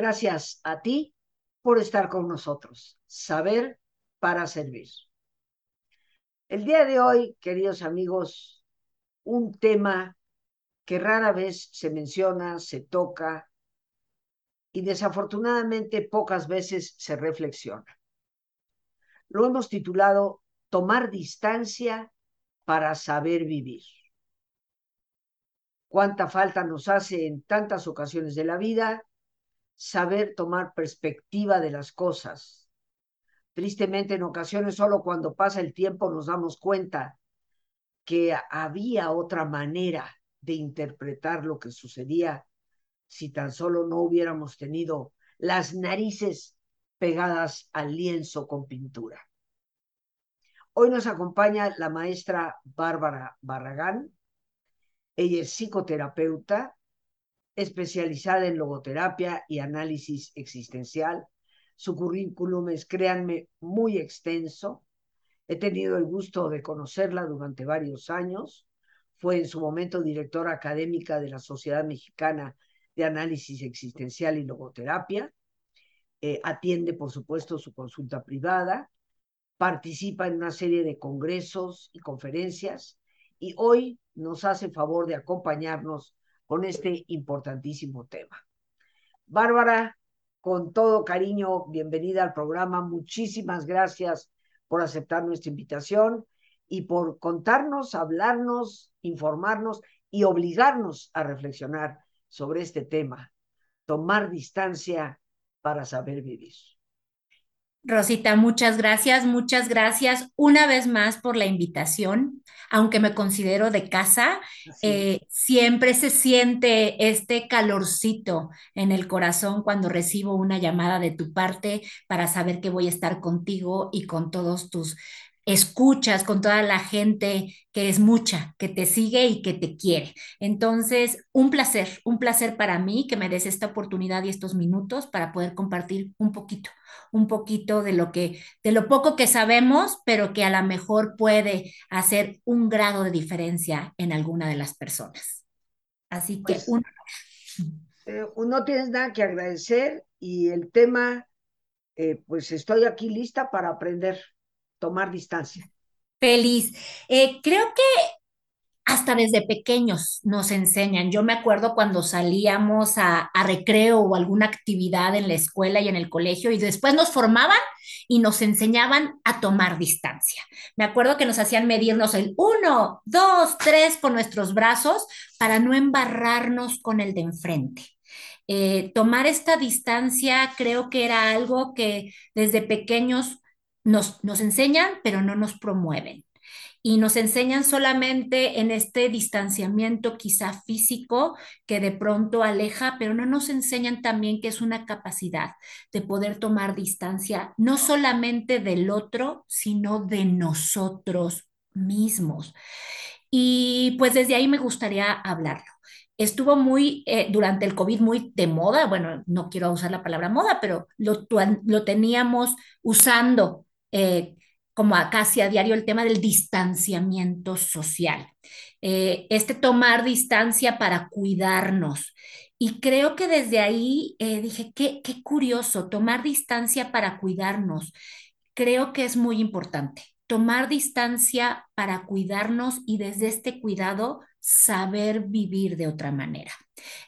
Gracias a ti por estar con nosotros. Saber para servir. El día de hoy, queridos amigos, un tema que rara vez se menciona, se toca y desafortunadamente pocas veces se reflexiona. Lo hemos titulado Tomar distancia para saber vivir. Cuánta falta nos hace en tantas ocasiones de la vida saber tomar perspectiva de las cosas. Tristemente, en ocasiones, solo cuando pasa el tiempo nos damos cuenta que había otra manera de interpretar lo que sucedía si tan solo no hubiéramos tenido las narices pegadas al lienzo con pintura. Hoy nos acompaña la maestra Bárbara Barragán. Ella es psicoterapeuta, especializada en logoterapia y análisis existencial. Su currículum es, créanme, muy extenso. He tenido el gusto de conocerla durante varios años. Fue en su momento directora académica de la Sociedad Mexicana de Análisis Existencial y Logoterapia. Eh, atiende, por supuesto, su consulta privada. Participa en una serie de congresos y conferencias. Y hoy nos hace favor de acompañarnos con este importantísimo tema. Bárbara, con todo cariño, bienvenida al programa. Muchísimas gracias por aceptar nuestra invitación y por contarnos, hablarnos, informarnos y obligarnos a reflexionar sobre este tema, tomar distancia para saber vivir. Rosita, muchas gracias, muchas gracias una vez más por la invitación. Aunque me considero de casa, eh, siempre se siente este calorcito en el corazón cuando recibo una llamada de tu parte para saber que voy a estar contigo y con todos tus escuchas con toda la gente que es mucha, que te sigue y que te quiere. Entonces, un placer, un placer para mí que me des esta oportunidad y estos minutos para poder compartir un poquito, un poquito de lo que, de lo poco que sabemos, pero que a lo mejor puede hacer un grado de diferencia en alguna de las personas. Así que pues, un... Eh, no tienes nada que agradecer y el tema, eh, pues estoy aquí lista para aprender tomar distancia. Feliz. Eh, creo que hasta desde pequeños nos enseñan. Yo me acuerdo cuando salíamos a, recreo o alguna actividad en la escuela y en el colegio y después nos formaban y nos enseñaban a tomar distancia. Me acuerdo que nos hacían medirnos el uno, dos, tres con nuestros brazos para no embarrarnos con el de enfrente. Eh, tomar esta distancia creo que era algo que desde pequeños nos, nos enseñan, pero no nos promueven. Y nos enseñan solamente en este distanciamiento quizá físico que de pronto aleja, pero no nos enseñan también que es una capacidad de poder tomar distancia, no solamente del otro, sino de nosotros mismos. Y pues desde ahí me gustaría hablarlo estuvo muy, eh, durante el COVID, muy de moda, bueno, no quiero usar la palabra moda, pero lo, lo teníamos usando eh, como casi a diario el tema del distanciamiento social. Eh, este tomar distancia para cuidarnos. Y creo que desde ahí eh, dije, qué, qué curioso, tomar distancia para cuidarnos. Creo que es muy importante. Tomar distancia para cuidarnos y desde este cuidado saber vivir de otra manera.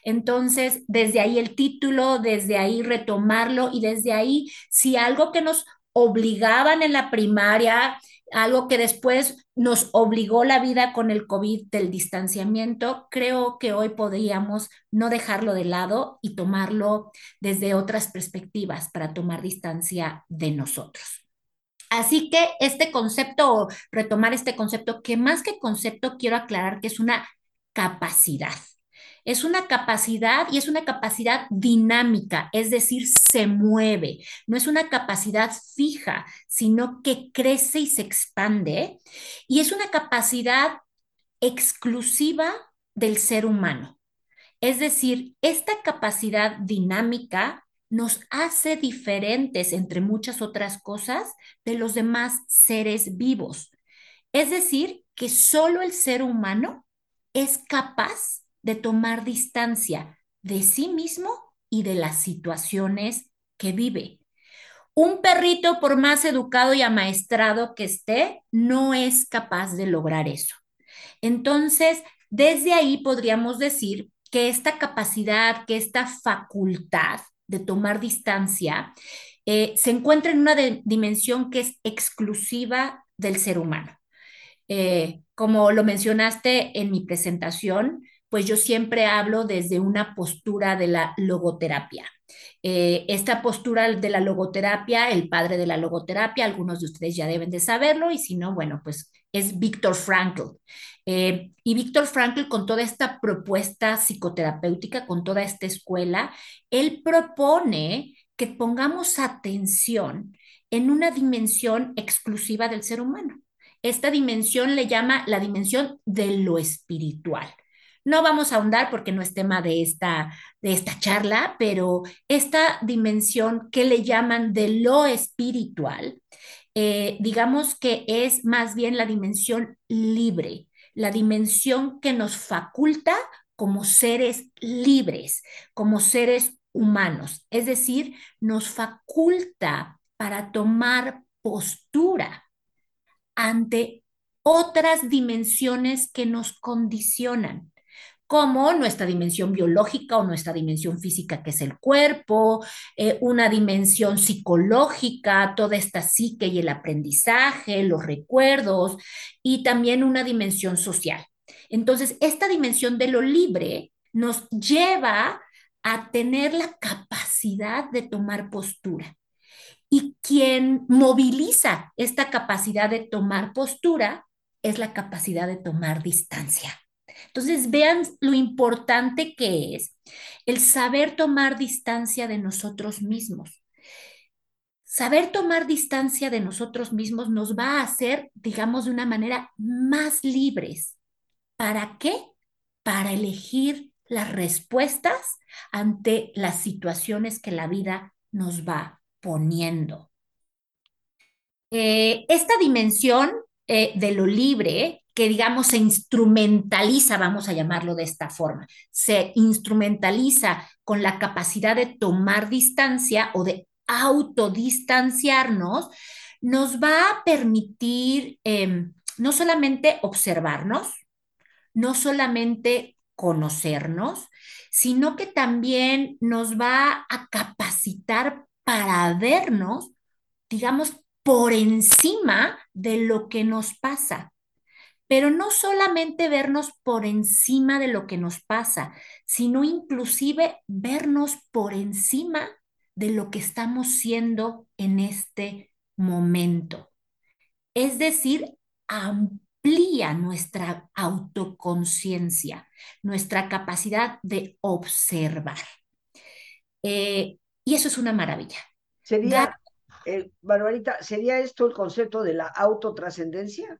Entonces, desde ahí el título, desde ahí retomarlo y desde ahí, si algo que nos obligaban en la primaria, algo que después nos obligó la vida con el COVID del distanciamiento, creo que hoy podríamos no dejarlo de lado y tomarlo desde otras perspectivas para tomar distancia de nosotros. Así que este concepto, retomar este concepto, que más que concepto quiero aclarar que es una capacidad. Es una capacidad y es una capacidad dinámica, es decir, se mueve. No es una capacidad fija, sino que crece y se expande. Y es una capacidad exclusiva del ser humano. Es decir, esta capacidad dinámica nos hace diferentes, entre muchas otras cosas, de los demás seres vivos. Es decir, que solo el ser humano es capaz de tomar distancia de sí mismo y de las situaciones que vive. Un perrito, por más educado y amaestrado que esté, no es capaz de lograr eso. Entonces, desde ahí podríamos decir que esta capacidad, que esta facultad de tomar distancia, eh, se encuentra en una dimensión que es exclusiva del ser humano. Eh, como lo mencionaste en mi presentación, pues yo siempre hablo desde una postura de la logoterapia. Eh, esta postura de la logoterapia, el padre de la logoterapia, algunos de ustedes ya deben de saberlo y si no, bueno, pues es Víctor Frankl. Eh, y Víctor Frankl, con toda esta propuesta psicoterapéutica, con toda esta escuela, él propone que pongamos atención en una dimensión exclusiva del ser humano. Esta dimensión le llama la dimensión de lo espiritual. No vamos a ahondar porque no es tema de esta, de esta charla, pero esta dimensión que le llaman de lo espiritual, eh, digamos que es más bien la dimensión libre, la dimensión que nos faculta como seres libres, como seres humanos. Es decir, nos faculta para tomar postura ante otras dimensiones que nos condicionan como nuestra dimensión biológica o nuestra dimensión física, que es el cuerpo, eh, una dimensión psicológica, toda esta psique y el aprendizaje, los recuerdos, y también una dimensión social. Entonces, esta dimensión de lo libre nos lleva a tener la capacidad de tomar postura. Y quien moviliza esta capacidad de tomar postura es la capacidad de tomar distancia. Entonces, vean lo importante que es el saber tomar distancia de nosotros mismos. Saber tomar distancia de nosotros mismos nos va a hacer, digamos, de una manera más libres. ¿Para qué? Para elegir las respuestas ante las situaciones que la vida nos va poniendo. Eh, esta dimensión eh, de lo libre que digamos se instrumentaliza, vamos a llamarlo de esta forma, se instrumentaliza con la capacidad de tomar distancia o de autodistanciarnos, nos va a permitir em, no solamente observarnos, no solamente conocernos, sino que también nos va a capacitar para vernos, digamos, por encima de lo que nos pasa pero no solamente vernos por encima de lo que nos pasa, sino inclusive vernos por encima de lo que estamos siendo en este momento. Es decir, amplía nuestra autoconciencia, nuestra capacidad de observar. Eh, y eso es una maravilla. Sería, eh, Barbarita, ¿sería esto el concepto de la autotrascendencia?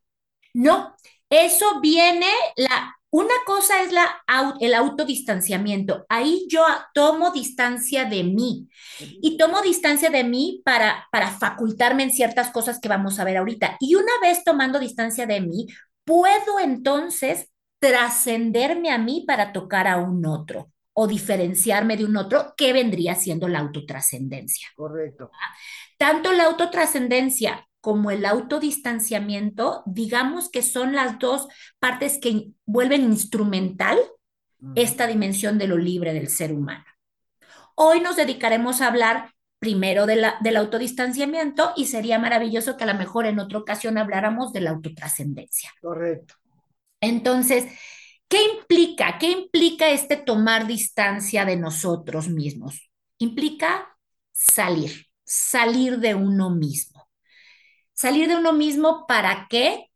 No, eso viene, la, una cosa es la, el autodistanciamiento. Ahí yo tomo distancia de mí y tomo distancia de mí para, para facultarme en ciertas cosas que vamos a ver ahorita. Y una vez tomando distancia de mí, puedo entonces trascenderme a mí para tocar a un otro o diferenciarme de un otro, que vendría siendo la autotrascendencia. Correcto. Tanto la autotrascendencia como el autodistanciamiento, digamos que son las dos partes que vuelven instrumental esta dimensión de lo libre del ser humano. Hoy nos dedicaremos a hablar primero de la, del autodistanciamiento y sería maravilloso que a lo mejor en otra ocasión habláramos de la autotrascendencia. Correcto. Entonces, ¿qué implica? ¿Qué implica este tomar distancia de nosotros mismos? Implica salir, salir de uno mismo. Salir de uno mismo, ¿para qué?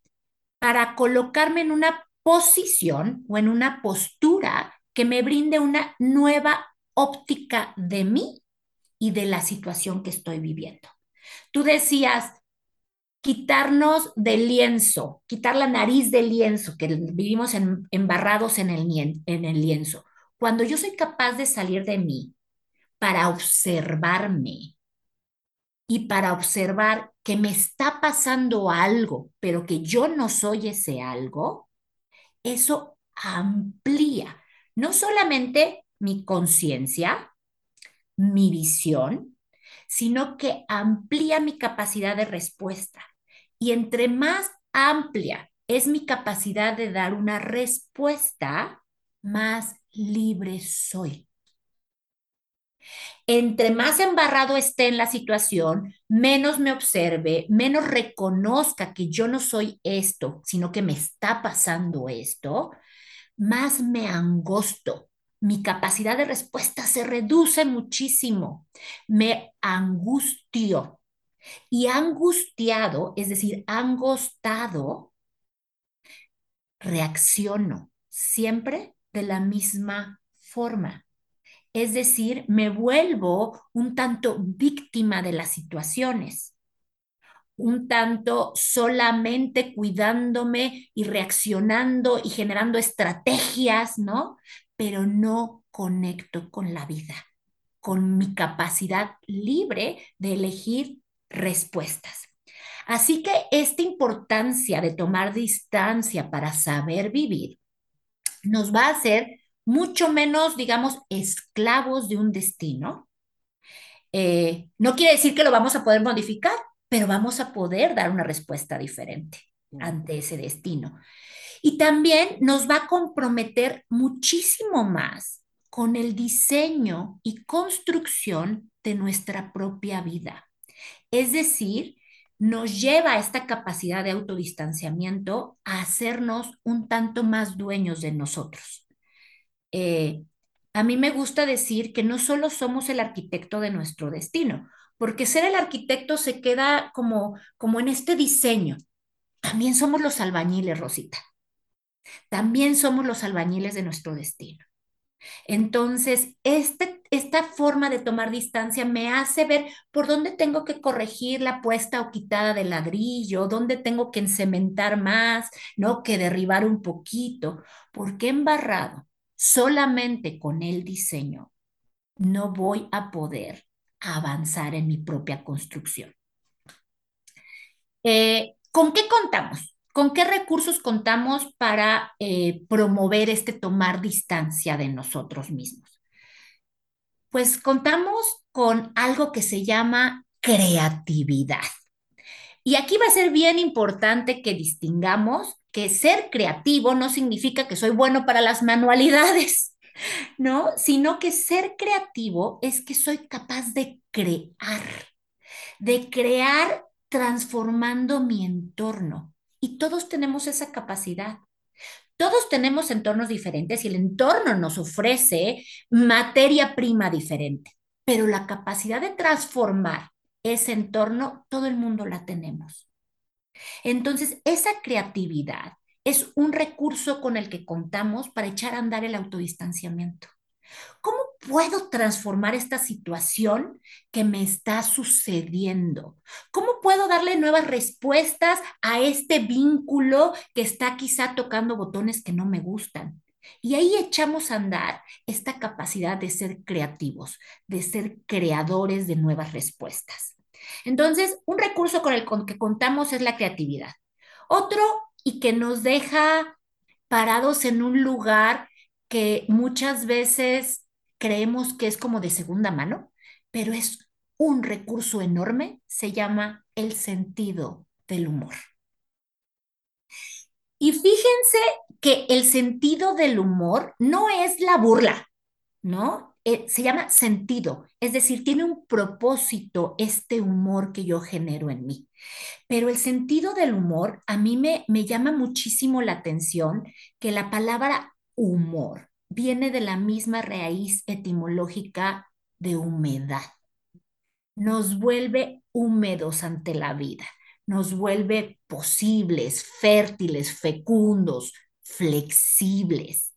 Para colocarme en una posición o en una postura que me brinde una nueva óptica de mí y de la situación que estoy viviendo. Tú decías, quitarnos del lienzo, quitar la nariz del lienzo, que vivimos embarrados en el, en el lienzo. Cuando yo soy capaz de salir de mí para observarme, y para observar que me está pasando algo, pero que yo no soy ese algo, eso amplía no solamente mi conciencia, mi visión, sino que amplía mi capacidad de respuesta. Y entre más amplia es mi capacidad de dar una respuesta, más libre soy. Entre más embarrado esté en la situación, menos me observe, menos reconozca que yo no soy esto, sino que me está pasando esto, más me angosto. Mi capacidad de respuesta se reduce muchísimo. Me angustio. Y angustiado, es decir, angostado, reacciono siempre de la misma forma. Es decir, me vuelvo un tanto víctima de las situaciones, un tanto solamente cuidándome y reaccionando y generando estrategias, ¿no? Pero no conecto con la vida, con mi capacidad libre de elegir respuestas. Así que esta importancia de tomar distancia para saber vivir nos va a hacer mucho menos, digamos, esclavos de un destino. Eh, no quiere decir que lo vamos a poder modificar, pero vamos a poder dar una respuesta diferente ante ese destino. Y también nos va a comprometer muchísimo más con el diseño y construcción de nuestra propia vida. Es decir, nos lleva a esta capacidad de autodistanciamiento a hacernos un tanto más dueños de nosotros. Eh, a mí me gusta decir que no solo somos el arquitecto de nuestro destino, porque ser el arquitecto se queda como, como en este diseño. También somos los albañiles, Rosita. También somos los albañiles de nuestro destino. Entonces, este, esta forma de tomar distancia me hace ver por dónde tengo que corregir la puesta o quitada del ladrillo, dónde tengo que encementar más, ¿no? Que derribar un poquito, porque embarrado solamente con el diseño no voy a poder avanzar en mi propia construcción. Eh, ¿Con qué contamos? ¿Con qué recursos contamos para eh, promover este tomar distancia de nosotros mismos? Pues contamos con algo que se llama creatividad. Y aquí va a ser bien importante que distingamos que ser creativo no significa que soy bueno para las manualidades, ¿no? Sino que ser creativo es que soy capaz de crear, de crear transformando mi entorno, y todos tenemos esa capacidad. Todos tenemos entornos diferentes y el entorno nos ofrece materia prima diferente, pero la capacidad de transformar ese entorno, todo el mundo la tenemos. Entonces, esa creatividad es un recurso con el que contamos para echar a andar el autodistanciamiento. ¿Cómo puedo transformar esta situación que me está sucediendo? ¿Cómo puedo darle nuevas respuestas a este vínculo que está quizá tocando botones que no me gustan? Y ahí echamos a andar esta capacidad de ser creativos, de ser creadores de nuevas respuestas. Entonces, un recurso con el que contamos es la creatividad. Otro, y que nos deja parados en un lugar que muchas veces creemos que es como de segunda mano, pero es un recurso enorme, se llama el sentido del humor. Y fíjense que el sentido del humor no es la burla, ¿no? Eh, se llama sentido, es decir, tiene un propósito este humor que yo genero en mí. Pero el sentido del humor a mí me, me llama muchísimo la atención que la palabra humor viene de la misma raíz etimológica de humedad. Nos vuelve húmedos ante la vida, nos vuelve posibles, fértiles, fecundos, flexibles.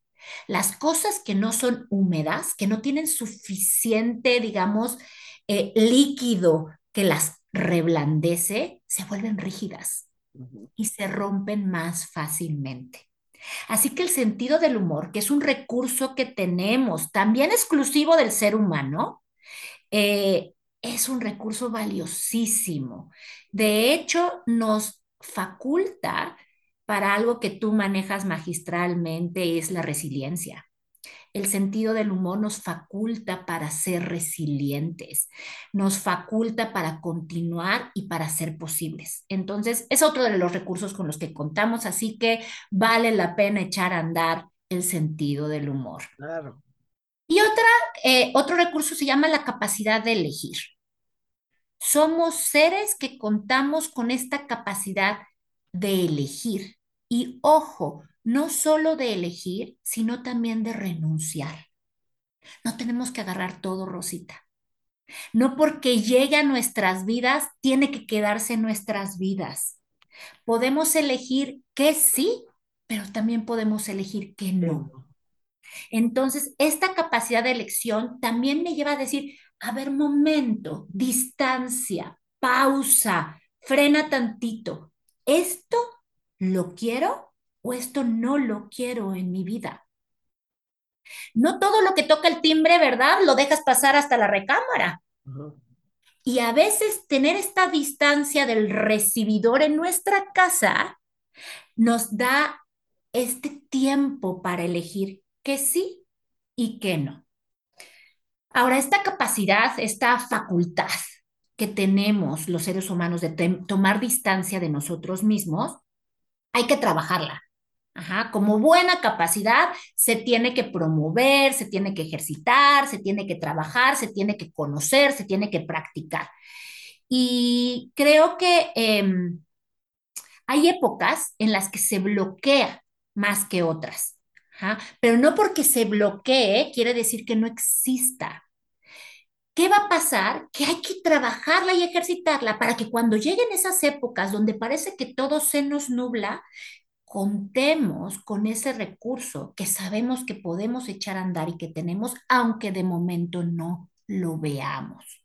Las cosas que no son húmedas, que no tienen suficiente, digamos, eh, líquido que las reblandece, se vuelven rígidas y se rompen más fácilmente. Así que el sentido del humor, que es un recurso que tenemos también exclusivo del ser humano, eh, es un recurso valiosísimo. De hecho, nos faculta para algo que tú manejas magistralmente, es la resiliencia. el sentido del humor nos faculta para ser resilientes, nos faculta para continuar y para ser posibles. Entonces, es otro de los recursos con los que contamos, así que vale la pena echar a andar el sentido del humor. Claro. Y otra, eh, otro recurso se llama la capacidad de elegir. Somos seres que contamos con esta capacidad de elegir. Y ojo, no solo de elegir, sino también de renunciar. No tenemos que agarrar todo, Rosita. No porque llegue a nuestras vidas, tiene que quedarse en nuestras vidas. Podemos elegir que sí, pero también podemos elegir que no. Entonces, esta capacidad de elección también me lleva a decir, a ver, momento, distancia, pausa, frena tantito. ¿Esto lo quiero o esto no lo quiero en mi vida? No todo lo que toca el timbre, ¿verdad? Lo dejas pasar hasta la recámara. Y a veces tener esta distancia del recibidor en nuestra casa nos da este tiempo para elegir que sí y que no. Ahora, esta capacidad, esta facultad que tenemos los seres humanos de tomar distancia de nosotros mismos, hay que trabajarla. Como buena capacidad se tiene que promover, se tiene que ejercitar, se tiene que trabajar, se tiene que conocer, se tiene que practicar. Y creo que em, hay épocas en las que se bloquea más que otras. Pero no porque se bloquee quiere decir que no exista. ¿Qué va a pasar? Que hay que trabajarla y ejercitarla para que cuando lleguen esas épocas donde parece que todo se nos nubla, contemos con ese recurso que sabemos que podemos echar a andar y que tenemos, aunque de momento no lo veamos.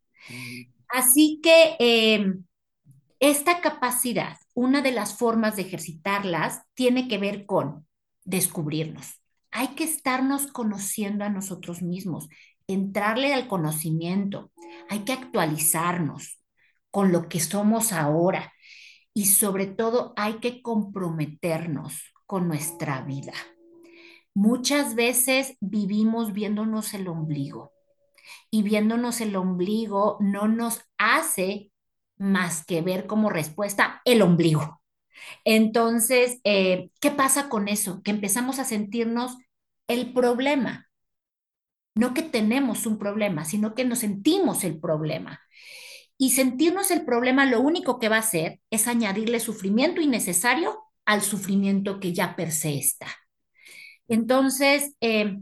Así que em, esta capacidad, una de las formas de ejercitarlas, tiene que ver con descubrirnos hay que estarnos conociendo a nosotros mismos, entrarle al conocimiento, hay que actualizarnos con lo que somos ahora y sobre todo hay que comprometernos con nuestra vida. Muchas veces vivimos viéndonos el ombligo y viéndonos el ombligo no nos hace más que ver como respuesta el ombligo. Entonces, eh, ¿qué pasa con eso? Que empezamos a sentirnos el problema. No que tenemos un problema, sino que nos sentimos el problema. Y sentirnos el problema lo único que va a hacer es añadirle sufrimiento innecesario al sufrimiento que ya per se está. Entonces, eh,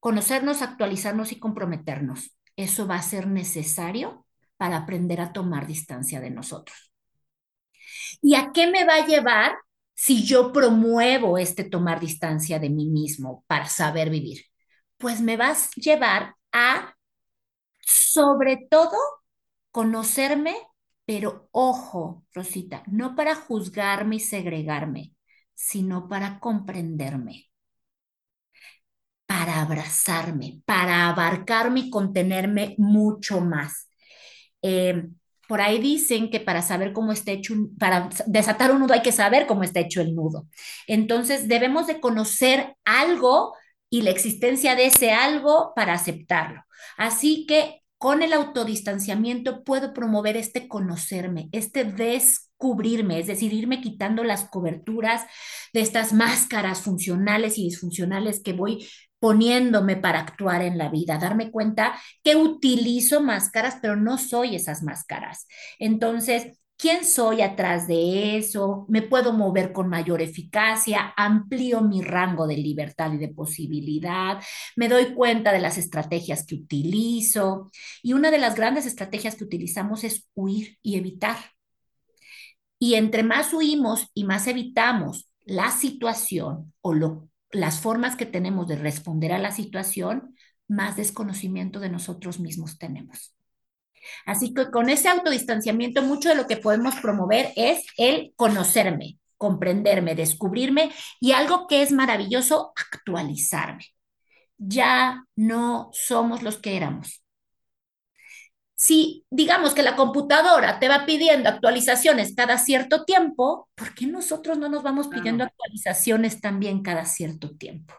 conocernos, actualizarnos y comprometernos, eso va a ser necesario para aprender a tomar distancia de nosotros. ¿Y a qué me va a llevar si yo promuevo este tomar distancia de mí mismo para saber vivir? Pues me vas a llevar a, sobre todo, conocerme, pero ojo, Rosita, no para juzgarme y segregarme, sino para comprenderme, para abrazarme, para abarcarme y contenerme mucho más. Eh, por ahí dicen que para saber cómo está hecho, para desatar un nudo hay que saber cómo está hecho el nudo. Entonces debemos de conocer algo y la existencia de ese algo para aceptarlo. Así que con el autodistanciamiento puedo promover este conocerme, este descubrirme, es decir, irme quitando las coberturas de estas máscaras funcionales y disfuncionales que voy poniéndome para actuar en la vida, darme cuenta que utilizo máscaras, pero no soy esas máscaras. Entonces, ¿quién soy atrás de eso? ¿Me puedo mover con mayor eficacia? ¿Amplío mi rango de libertad y de posibilidad? ¿Me doy cuenta de las estrategias que utilizo? Y una de las grandes estrategias que utilizamos es huir y evitar. Y entre más huimos y más evitamos la situación o las formas que tenemos de responder a la situación, más desconocimiento de nosotros mismos tenemos. Así que con ese autodistanciamiento, mucho de lo que podemos promover es el conocerme, comprenderme, descubrirme y algo que es maravilloso, actualizarme. Ya no somos los que éramos si digamos que la computadora te va pidiendo actualizaciones cada cierto tiempo, ¿por qué nosotros no nos vamos pidiendo actualizaciones también cada cierto tiempo?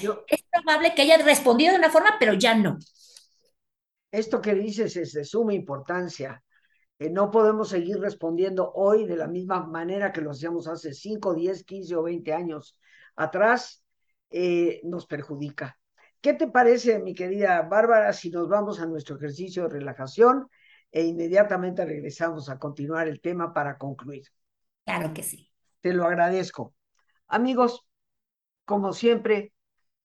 Yo, Es probable que haya respondido de una forma, pero ya no. Esto que dices es de suma importancia. Eh, no podemos seguir respondiendo hoy de la misma manera que lo hacíamos hace 5, 10, 15 o 20 años atrás. Eh, nos perjudica. ¿Qué te parece, mi querida Bárbara, si nos vamos a nuestro ejercicio de relajación e inmediatamente regresamos a continuar el tema para concluir? Claro que sí. Te lo agradezco. Amigos, como siempre,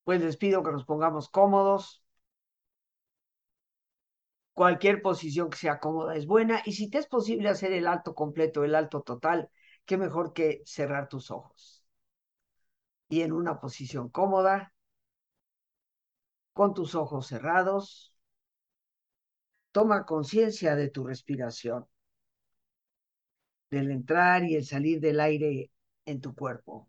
pues les pido que nos pongamos cómodos. Cualquier posición que sea cómoda es buena. Y si te es posible hacer el alto completo, el alto total, qué mejor que cerrar tus ojos. Y en una posición cómoda, con tus ojos cerrados, toma conciencia de tu respiración, del entrar y el salir del aire en tu cuerpo.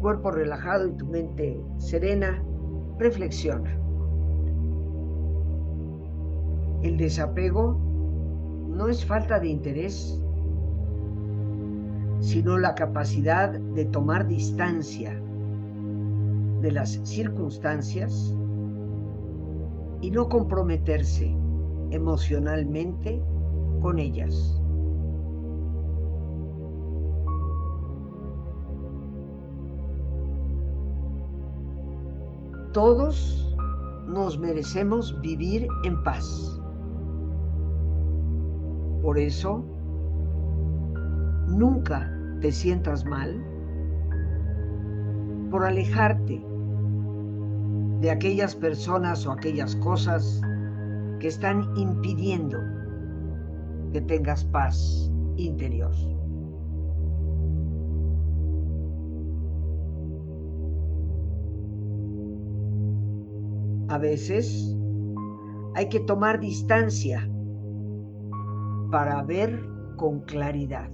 Cuerpo relajado y tu mente serena, reflexiona. El desapego no es falta de interés, sino la capacidad de tomar distancia de las circunstancias y no comprometerse emocionalmente con ellas. Todos nos merecemos vivir en paz. Por eso, nunca te sientas mal por alejarte de aquellas personas o aquellas cosas que están impidiendo que tengas paz interior. A veces hay que tomar distancia para ver con claridad.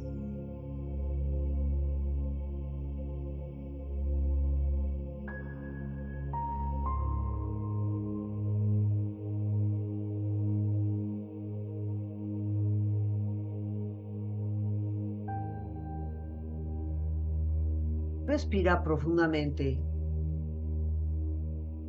Respira profundamente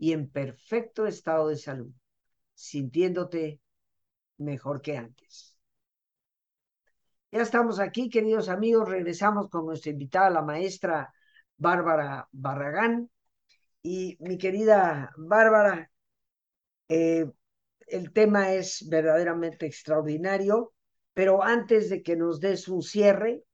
y en perfecto estado de salud, sintiéndote mejor que antes. Ya estamos aquí, queridos amigos, regresamos con nuestra invitada, la maestra Bárbara Barragán. Y mi querida Bárbara, eh, el tema es verdaderamente extraordinario, pero antes de que nos des un cierre,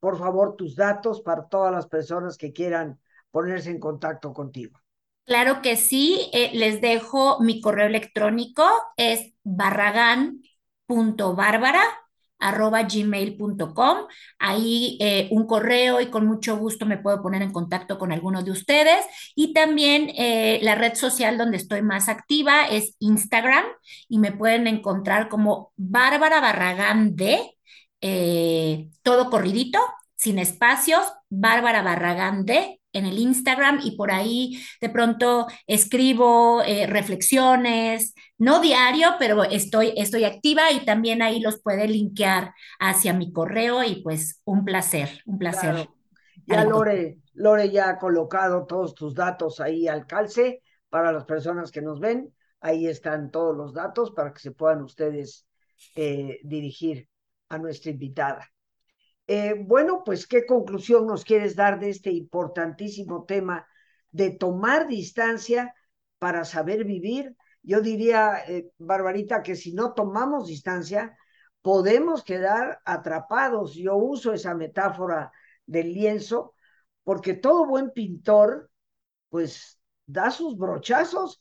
por favor, tus datos para todas las personas que quieran ponerse en contacto contigo. Claro que sí, eh, les dejo mi correo electrónico, es barragán.bárbara.gmail.com. Ahí eh, un correo y con mucho gusto me puedo poner en contacto con alguno de ustedes. Y también eh, la red social donde estoy más activa es Instagram y me pueden encontrar como Bárbara Barragán de todo corridito, sin espacios, Bárbara Barragán de en el Instagram y por ahí de pronto escribo eh, reflexiones, no diario, pero estoy, estoy activa y también ahí los puede linkear hacia mi correo y pues un placer, un placer. Ya Lore, Lore ya ha colocado todos tus datos ahí al calce para las personas que nos ven. Ahí están todos los datos para que se puedan ustedes eh, dirigir a nuestra invitada. Eh, bueno, pues, ¿qué conclusión nos quieres dar de este importantísimo tema de tomar distancia para saber vivir? Yo diría, eh, Barbarita, que si no tomamos distancia, podemos quedar atrapados. Yo uso esa metáfora del lienzo, porque todo buen pintor, pues, da sus brochazos,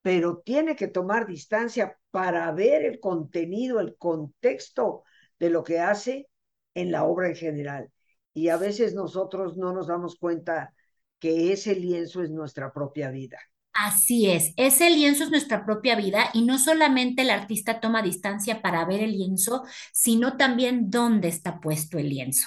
pero tiene que tomar distancia para ver el contenido, el contexto de lo que hace en la obra en general. Y a veces nosotros no nos damos cuenta que ese lienzo es nuestra propia vida. Así es, ese lienzo es nuestra propia vida y no solamente el artista toma distancia para ver el lienzo, sino también dónde está puesto el lienzo.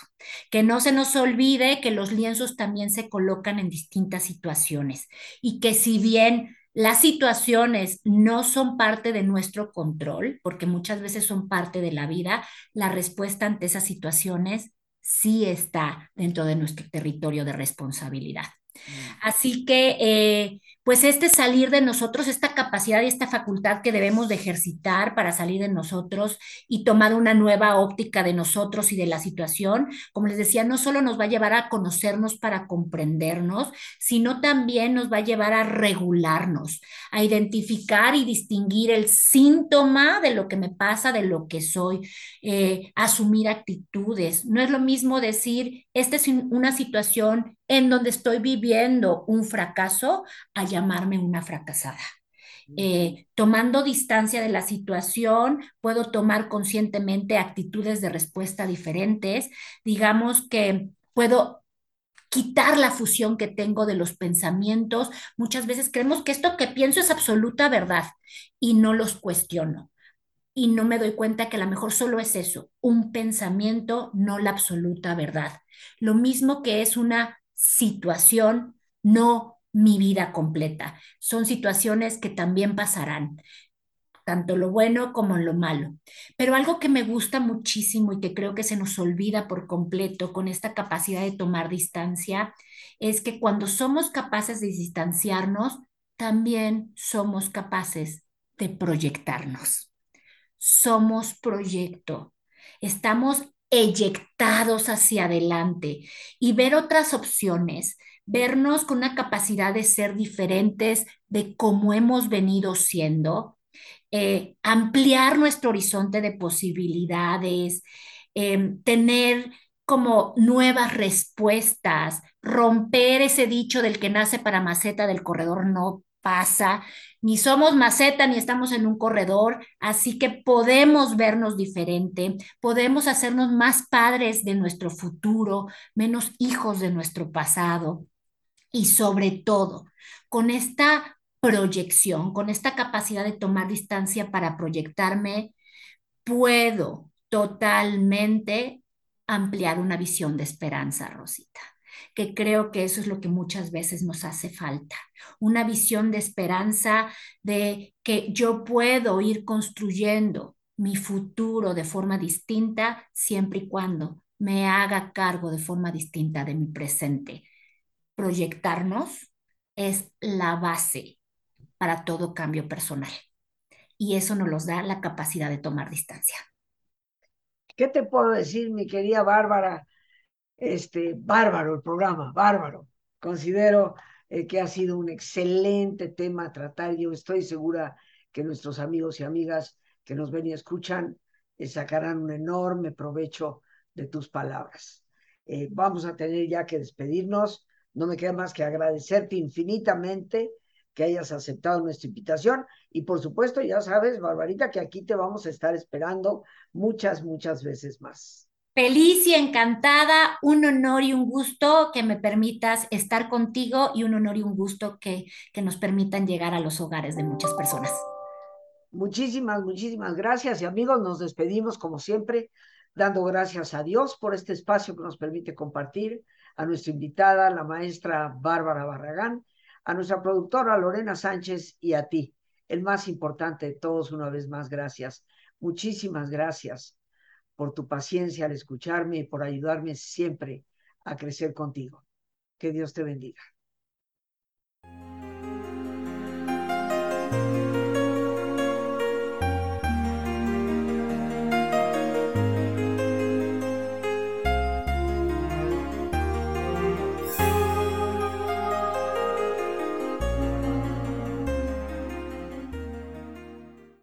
Que no se nos olvide que los lienzos también se colocan en distintas situaciones y que si bien las situaciones no son parte de nuestro control, porque muchas veces son parte de la vida. La respuesta ante esas situaciones sí está dentro de nuestro territorio de responsabilidad. Mm. Así que eh, pues este salir de nosotros, esta capacidad y esta facultad que debemos de ejercitar para salir de nosotros y tomar una nueva óptica de nosotros y de la situación, como les decía, no solo nos va a llevar a conocernos para comprendernos, sino también nos va a llevar a regularnos, a identificar y distinguir el síntoma de lo que me pasa, de lo que soy, eh, asumir actitudes. No es lo mismo decir, esta es una situación en donde estoy viviendo un fracaso a llamarme una fracasada. Eh, tomando distancia de la situación, puedo tomar conscientemente actitudes de respuesta diferentes. Digamos que puedo quitar la fusión que tengo de los pensamientos. Muchas veces creemos que esto que pienso es absoluta verdad y no los cuestiono. Y no me doy cuenta que a lo mejor solo es eso, un pensamiento, no la absoluta verdad. Lo mismo que es una situación, no mi vida completa. Son situaciones que también pasarán, tanto lo bueno como lo malo. Pero algo que me gusta muchísimo y que creo que se nos olvida por completo con esta capacidad de tomar distancia es que cuando somos capaces de distanciarnos, también somos capaces de proyectarnos. Somos proyecto. Estamos eyectados hacia adelante y ver otras opciones, vernos con una capacidad de ser diferentes de cómo hemos venido siendo, eh, ampliar nuestro horizonte de posibilidades, em, tener como nuevas respuestas, romper ese dicho del que nace para maceta del corredor no pasa, ni somos maceta ni estamos en un corredor, así que podemos vernos diferente, podemos hacernos más padres de nuestro futuro, menos hijos de nuestro pasado y sobre todo con esta proyección, con esta capacidad de tomar distancia para proyectarme, puedo totalmente ampliar una visión de esperanza, Rosita que creo que eso es lo que muchas veces nos hace falta. Una visión de esperanza de que yo puedo ir construyendo mi futuro de forma distinta siempre y cuando me haga cargo de forma distinta de mi presente. Proyectarnos es la base para todo cambio personal y eso nos da la capacidad de tomar distancia. ¿Qué te puedo decir, mi querida Bárbara? este, bárbaro el programa, bárbaro. Considero eh, que ha sido un excelente tema a tratar. Yo estoy segura que nuestros amigos y amigas que nos ven y escuchan eh, sacarán un enorme provecho de tus palabras. Eh, vamos a tener ya que despedirnos. No me queda más que agradecerte infinitamente que hayas aceptado nuestra invitación y por supuesto ya sabes, Barbarita, que aquí te vamos a estar esperando muchas, muchas veces más. Feliz y encantada, un honor y un gusto que me permitas estar contigo y un honor y un gusto que, que nos permitan llegar a los hogares de muchas personas. Muchísimas, muchísimas gracias y amigos, nos despedimos como siempre, dando gracias a Dios por este espacio que nos permite compartir, a nuestra invitada, la maestra Bárbara Barragán, a nuestra productora Lorena Sánchez y a ti, el más importante de todos, una vez más, gracias. Muchísimas gracias por tu paciencia al escucharme y por ayudarme siempre a crecer contigo. Que Dios te bendiga.